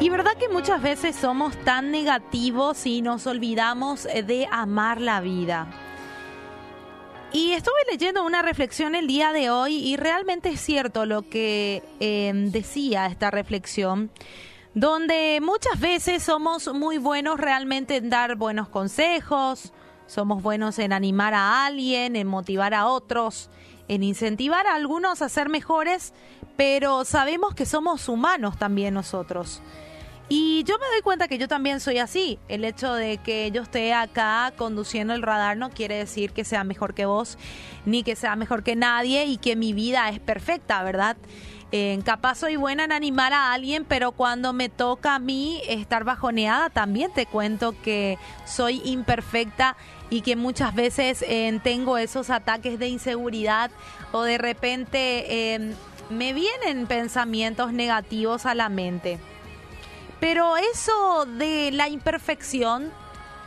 Y verdad que muchas veces somos tan negativos y nos olvidamos de amar la vida. Y estuve leyendo una reflexión el día de hoy y realmente es cierto lo que eh, decía esta reflexión, donde muchas veces somos muy buenos realmente en dar buenos consejos, somos buenos en animar a alguien, en motivar a otros, en incentivar a algunos a ser mejores, pero sabemos que somos humanos también nosotros. Y yo me doy cuenta que yo también soy así. El hecho de que yo esté acá conduciendo el radar no quiere decir que sea mejor que vos, ni que sea mejor que nadie y que mi vida es perfecta, ¿verdad? Capaz soy buena en animar a alguien, pero cuando me toca a mí estar bajoneada, también te cuento que soy imperfecta y que muchas veces eh, tengo esos ataques de inseguridad o de repente eh, me vienen pensamientos negativos a la mente. Pero eso de la imperfección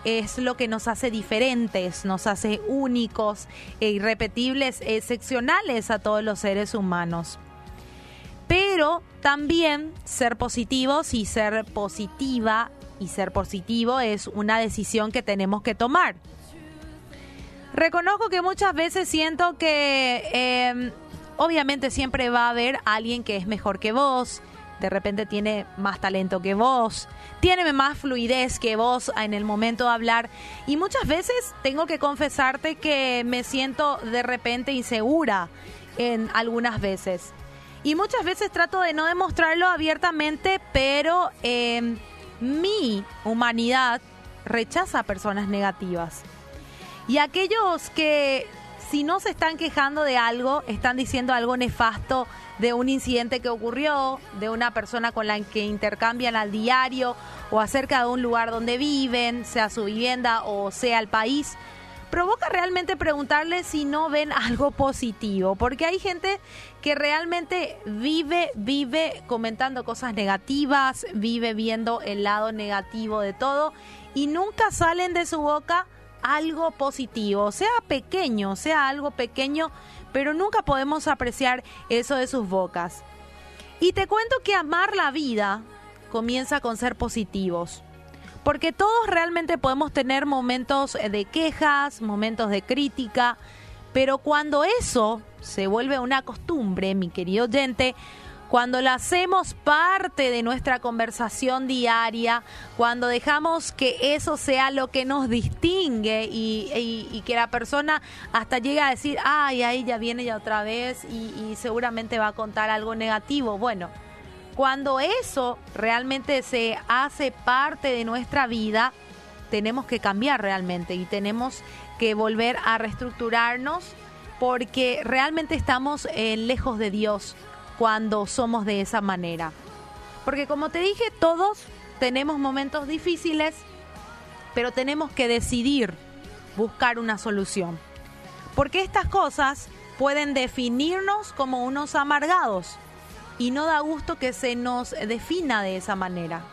es lo que nos hace diferentes, nos hace únicos e irrepetibles, excepcionales a todos los seres humanos. Pero también ser positivos y ser positiva y ser positivo es una decisión que tenemos que tomar. Reconozco que muchas veces siento que eh, obviamente siempre va a haber alguien que es mejor que vos, de repente tiene más talento que vos, tiene más fluidez que vos en el momento de hablar. Y muchas veces tengo que confesarte que me siento de repente insegura en algunas veces. Y muchas veces trato de no demostrarlo abiertamente, pero em, mi humanidad rechaza a personas negativas. Y aquellos que si no se están quejando de algo, están diciendo algo nefasto de un incidente que ocurrió, de una persona con la que intercambian al diario o acerca de un lugar donde viven, sea su vivienda o sea el país, provoca realmente preguntarle si no ven algo positivo, porque hay gente que realmente vive, vive comentando cosas negativas, vive viendo el lado negativo de todo y nunca salen de su boca algo positivo, sea pequeño, sea algo pequeño, pero nunca podemos apreciar eso de sus bocas. Y te cuento que amar la vida comienza con ser positivos. Porque todos realmente podemos tener momentos de quejas, momentos de crítica, pero cuando eso se vuelve una costumbre, mi querido oyente, cuando la hacemos parte de nuestra conversación diaria, cuando dejamos que eso sea lo que nos distingue y, que la persona hasta llegue a decir, ay, ahí ya viene ya otra vez y, y seguramente va a contar algo negativo. Bueno, cuando eso realmente se hace parte de nuestra vida, tenemos que cambiar realmente y tenemos que volver a reestructurarnos porque realmente estamos eh, lejos de Dios cuando somos de esa manera. Porque como te dije, todos tenemos momentos difíciles, pero tenemos que decidir buscar una solución. Porque estas cosas pueden definirnos como unos amargados y no da gusto que se nos defina de esa manera,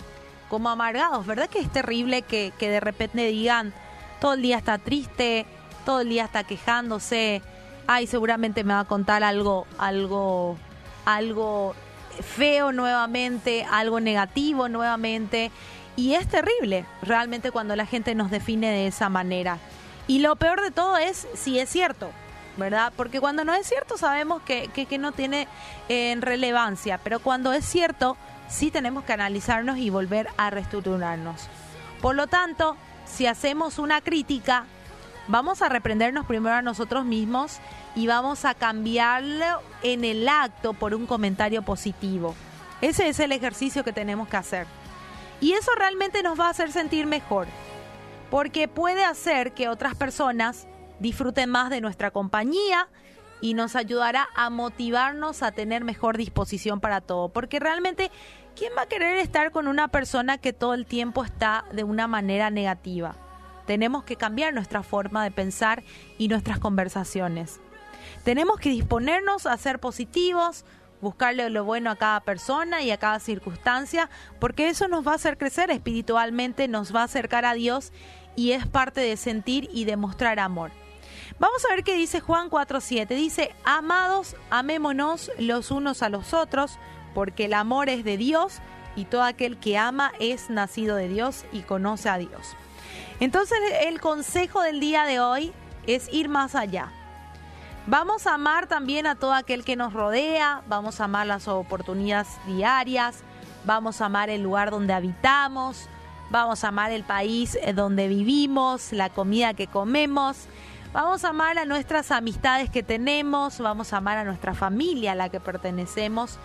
como amargados. ¿Verdad que es terrible que, de repente digan todo el día está triste, todo el día está quejándose, ay, seguramente me va a contar algo, algo algo feo nuevamente, algo negativo nuevamente. Y es terrible realmente cuando la gente nos define de esa manera. Y lo peor de todo es si es cierto, ¿verdad? Porque cuando no es cierto sabemos que, que, no tiene eh, relevancia, pero cuando es cierto sí tenemos que analizarnos y volver a reestructurarnos. Por lo tanto, si hacemos una crítica, vamos a reprendernos primero a nosotros mismos y vamos a cambiarlo en el acto por un comentario positivo. Ese es el ejercicio que tenemos que hacer. Y eso realmente nos va a hacer sentir mejor, porque puede hacer que otras personas disfruten más de nuestra compañía y nos ayudará a motivarnos a tener mejor disposición para todo, porque realmente, ¿quién va a querer estar con una persona que todo el tiempo está de una manera negativa? Tenemos que cambiar nuestra forma de pensar y nuestras conversaciones. Tenemos que disponernos a ser positivos, buscarle lo bueno a cada persona y a cada circunstancia, porque eso nos va a hacer crecer espiritualmente, nos va a acercar a Dios y es parte de sentir y demostrar amor. Vamos a ver qué dice Juan 4.7. Dice, amados, amémonos los unos a los otros, porque el amor es de Dios y todo aquel que ama es nacido de Dios y conoce a Dios. Entonces el consejo del día de hoy es ir más allá. Vamos a amar también a todo aquel que nos rodea, vamos a amar las oportunidades diarias, vamos a amar el lugar donde habitamos, vamos a amar el país eh, donde vivimos, la comida que comemos, vamos a amar a nuestras amistades que tenemos, vamos a amar a nuestra familia a la que pertenecemos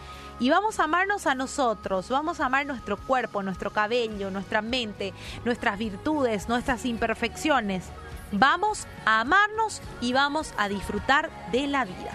y vamos a amarnos a nosotros, vamos a amar nuestro cuerpo, nuestro cabello, nuestra mente, nuestras virtudes, nuestras imperfecciones. Vamos a amarnos y vamos a disfrutar de la vida.